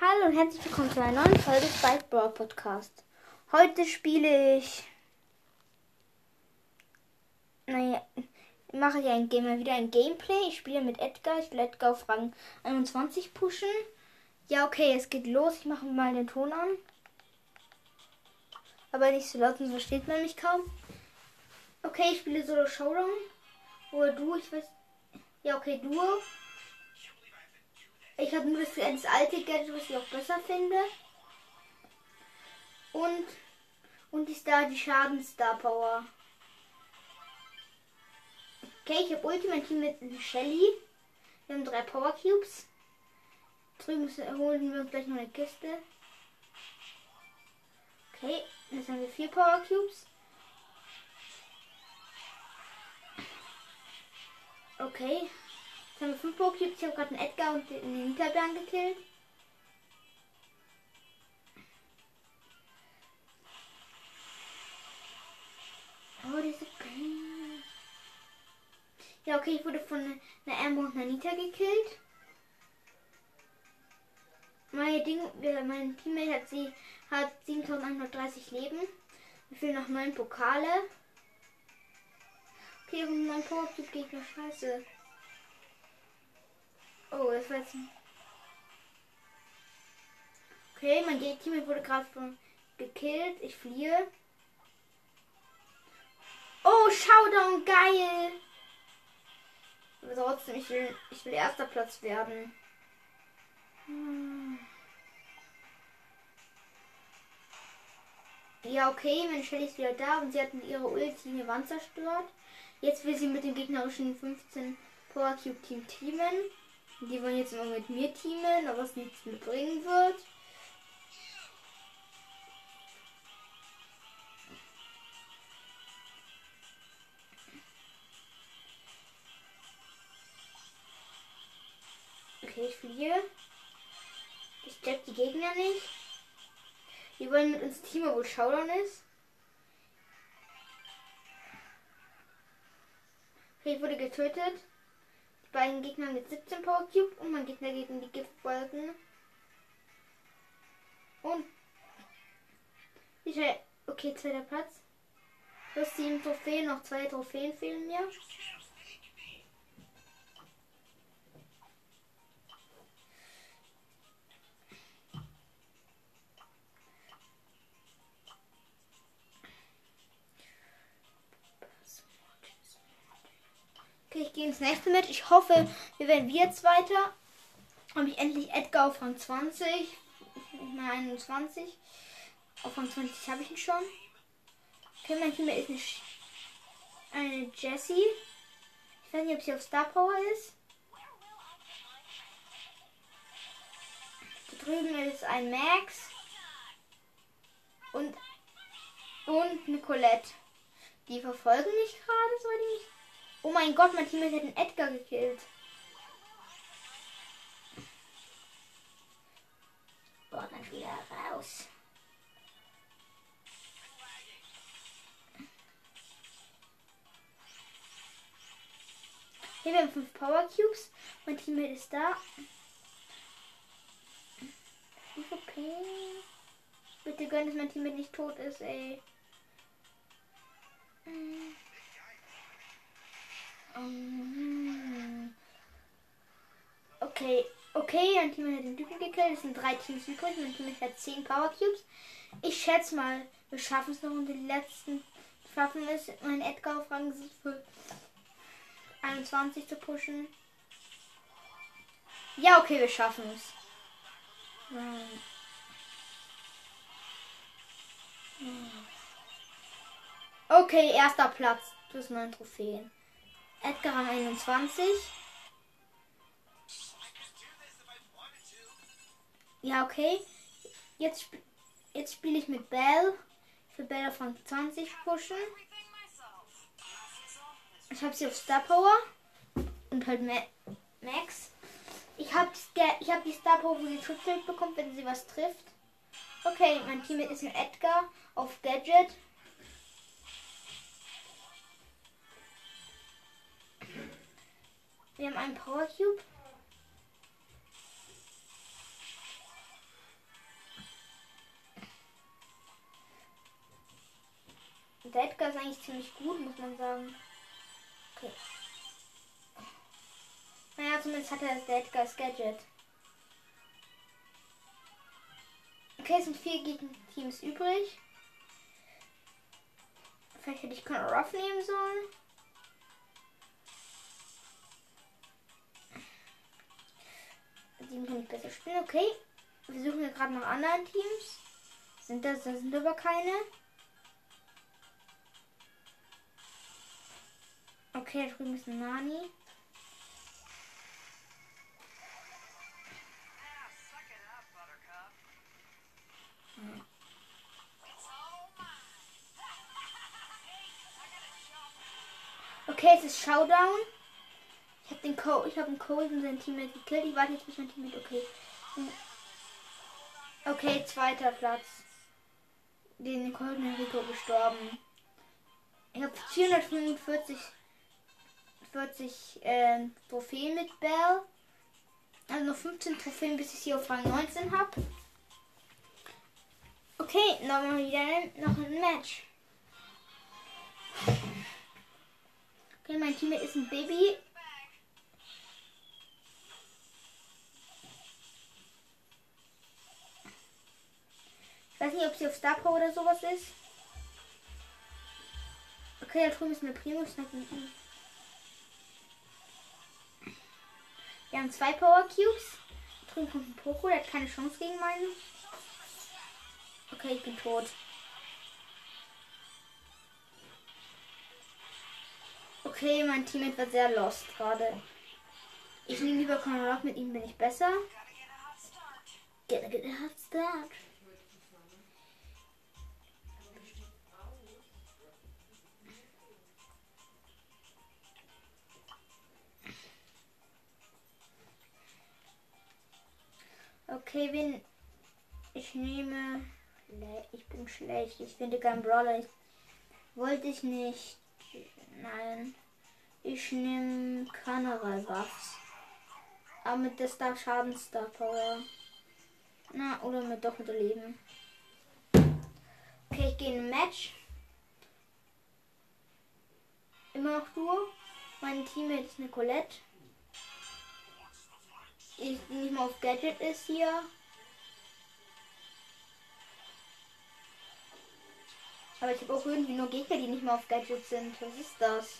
Hallo und herzlich willkommen zu einer neuen Folge Spike Brawl Podcast. Heute spiele ich. Naja, mache ich ein Game, wieder ein Gameplay. Ich spiele mit Edgar. Ich will Edgar auf Rang 21 pushen. Ja, okay, es geht los. Ich mache mal den Ton an. Aber nicht so laut, sonst versteht man mich kaum. Okay, ich spiele Solo Showdown. Oder du, ich weiß. Ja, okay, Duo. Ich habe nur das, das alte Gadget, was ich auch besser finde. Und, und ist da die Schaden-Star Power. Okay, ich habe Ultimate Team mit Shelly. Wir haben drei Power Cubes. Drüben holen wir uns gleich noch eine Kiste. Okay, jetzt haben wir vier Power Cubes. Okay. Jetzt haben wir fünf Power Cubes. Ich habe gerade einen Edgar und den Hinterbären gekillt. Oh, diese Pain. Ja, okay, ich wurde von einer Amber und einer Nita gekillt. Meine Ding, mein Teammate hat sie hat 7130 Leben. Wir fehlen noch 9 Pokale. Okay, und mein Power Cube Gegner scheiße. Oh, das war jetzt. Okay, mein Teammate wurde gerade gekillt. Ich fliehe. Oh, Showdown, geil! Aber trotzdem, ich will, ich will erster Platz werden. Hm. Ja, okay, meine Shelly ist wieder da und sie hat mit ihrer Ulti eine Wand zerstört. Jetzt will sie mit dem gegnerischen 15 Power Cube Team teamen. Die wollen jetzt immer mit mir teamen, aber es nichts mehr bringen wird. Okay, ich fliehe. Ich check die Gegner nicht. Die wollen mit uns Team, wo Showdown ist. Okay, ich wurde getötet. Beiden Gegner mit 17 Power Cube und mein Gegner gegen die Giftwolken. Und okay, zweiter Platz. Plus sieben Trophäen, noch zwei Trophäen fehlen mir. Ich gehe ins nächste mit. Ich hoffe, wir werden wieder Zweiter. Habe ich endlich Edgar auf Rang 20. Ich meine 21. Auf Rang 20 habe ich ihn schon. Okay, mein Team ist eine, Sch eine Jessie. Ich weiß nicht, ob sie auf Star Power ist. Da drüben ist ein Max. Und, und eine Colette. Die verfolgen mich gerade, so die mich Oh mein Gott, mein Team hat den Edgar gekillt. Boah, dann wieder raus. Hier, wir haben fünf Power Cubes. Mein Teammate ist da. Ist okay. Bitte gönn, dass mein Teammate nicht tot ist, ey. Hm. Okay, okay, ein Team hat den Typen gekillt. Es sind drei Teams übrig. Mein Team hat 10 Power Cubes. Ich schätze mal, wir schaffen es noch und die letzten schaffen es, meinen Edgar auf Rang für 21 zu pushen. Ja, okay, wir schaffen es. Okay, erster Platz. Plus 9 Trophäen. Edgar Rang 21. Ja, okay. Jetzt, jetzt spiele ich mit Bell. Für Bell Rang 20 pushen. Ich habe sie auf Star Power. Und halt Ma Max. Ich habe ich hab die Star Power, wo sie Triple bekommt, wenn sie was trifft. Okay, mein Team ist ein Edgar auf Gadget. haben einen Power Cube. Der Edgar ist eigentlich ziemlich gut, muss man sagen. Okay. Naja, zumindest hat er das der Edgar's Gadget. Okay, es sind vier Gegenteams übrig. Vielleicht hätte ich keinen Ruff nehmen sollen. Die kann ich besser spielen. Okay. Wir suchen ja gerade nach anderen Teams. Sind das, das sind aber keine. Okay, da drüben ist ein Nani. Okay, es ist Showdown. Ich habe den Cole, ich habe den Cole und sein Teammate gekillt. Ich warte jetzt bis mein Teammate okay. Okay, zweiter Platz. Den Cole Rico gestorben. Ich habe 445 40 äh, Trophäen mit Bell. Also noch 15 Trophäen, bis ich sie auf Rang 19 habe. Okay, nochmal wieder noch ein Match. Okay, mein Team ist ein Baby. Ob sie auf Star Power oder sowas ist. Okay, da drüben ist eine Primus. Wir haben zwei Power Cubes. Da drüben kommt ein Poco, der hat keine Chance gegen meinen. Okay, ich bin tot. Okay, mein Teammate wird sehr lost gerade. Ich nehme lieber Rock, mit ihm bin ich besser. Get, get a hot start. Wen ich nehme. Ich bin schlecht. Ich finde keinen Brawler. Ich, wollte ich nicht. Nein. Ich nehme Karneval Buffs. Aber mit der Star Schaden Star Power. Na, oder mit doch mit Leben. Okay, ich gehe in ein Match. Immer noch du. Mein Teammate ist Nicolette. Ich nicht mal auf Gadget ist hier. Aber ich habe auch irgendwie nur Gegner, die nicht mal auf Gadget sind. Was ist das?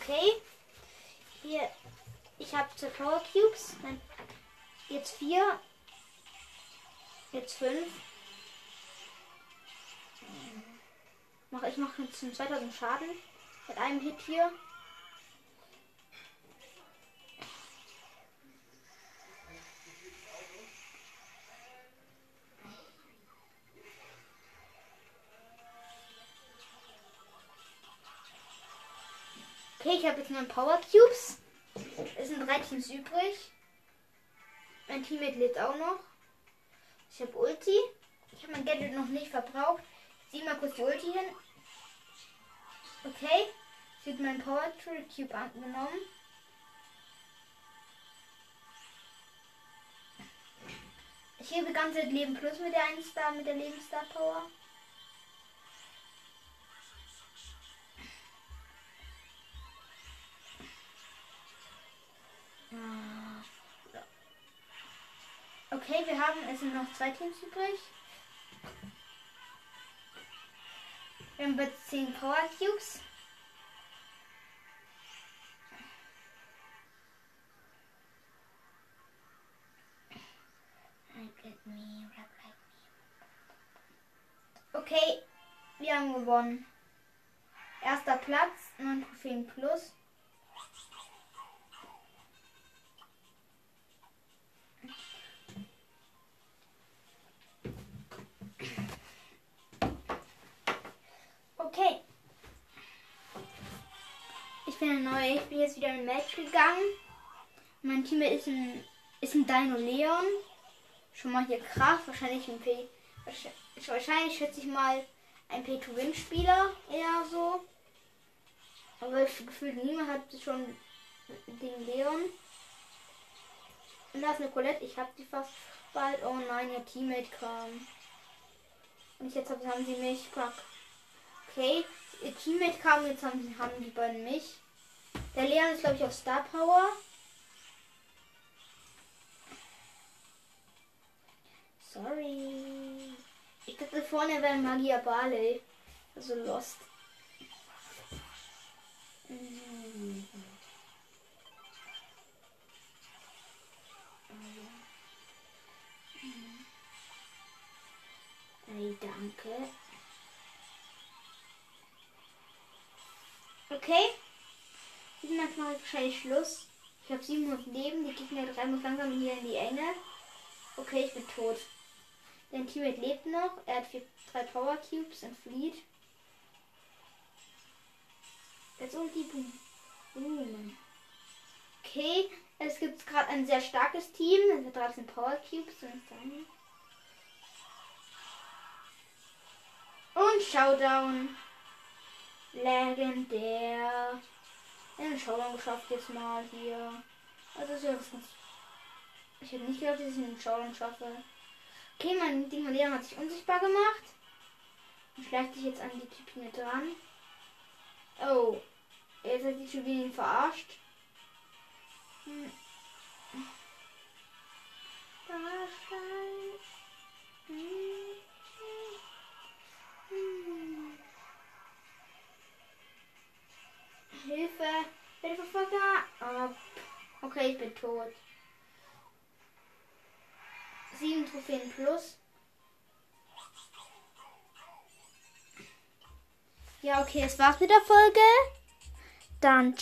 Okay. Hier. Ich habe zwei Power Cubes. Nein. Jetzt vier. Jetzt fünf. Mach, ich mache jetzt 2000 Schaden. Mit einem Hit hier. Okay, ich habe jetzt nur Power Cubes. Es sind drei Teams übrig. Mein Teammate lebt auch noch. Ich habe Ulti. Ich habe mein Gadget noch nicht verbraucht. Ich ziehe mal kurz die Ulti hin. Okay. Ich habe mein Power Cube angenommen. Ich gebe ganze Leben plus mit der 1 Star, mit der Lebensstar Power. Okay, wir haben, es sind noch zwei Teams übrig. Wir haben jetzt 10 Power Cubes. Okay, wir haben gewonnen. Erster Platz, 9 Trophäen plus. Okay. Ich bin neu. Ich bin jetzt wieder in Match gegangen. Mein Team ist ein, ist ein Dino Leon. Schon mal hier Kraft. Wahrscheinlich ein P. Wahrscheinlich schätze ich mal ein Pay-to-Win-Spieler eher so. Aber gefühlt niemand hat schon den Leon. Und da ist eine Colette. Ich hab die fast bald. Oh nein, ihr Teammate kam. Und jetzt haben sie mich. Fuck. Okay. Ihr Teammate kam. Jetzt haben, haben die beiden mich. Der Leon ist, glaube ich, auf Star Power. Sorry. Ich dachte vorne wäre Magia Barley. Also Lost. Mhm. Hey, danke. Okay. Match mache ich wahrscheinlich Schluss. Ich habe 700 Leben. Die Gegner treiben uns langsam hier in die Enge. Okay, ich bin tot. Dein Teammate lebt noch. Er hat vier, drei Power Cubes und flieht. Jetzt Ulti, boom. boom. Okay, es gibt gerade ein sehr starkes Team. Es hat 13 Power Cubes und dann. Und Showdown. Legendär. Den Showdown geschafft jetzt mal hier. Also Ich hätte nicht gedacht, dass ich den Showdown schaffe. Okay, mein Ding Leon hat sich unsichtbar gemacht. Und schleicht sich jetzt an die Typen dran. Oh. Jetzt hat die ihn verarscht. Hm. Hilfe! Hilfe! Oh. Okay, ich bin tot. Sieben Trophäen plus. Ja, okay, es war's mit der Folge. Dann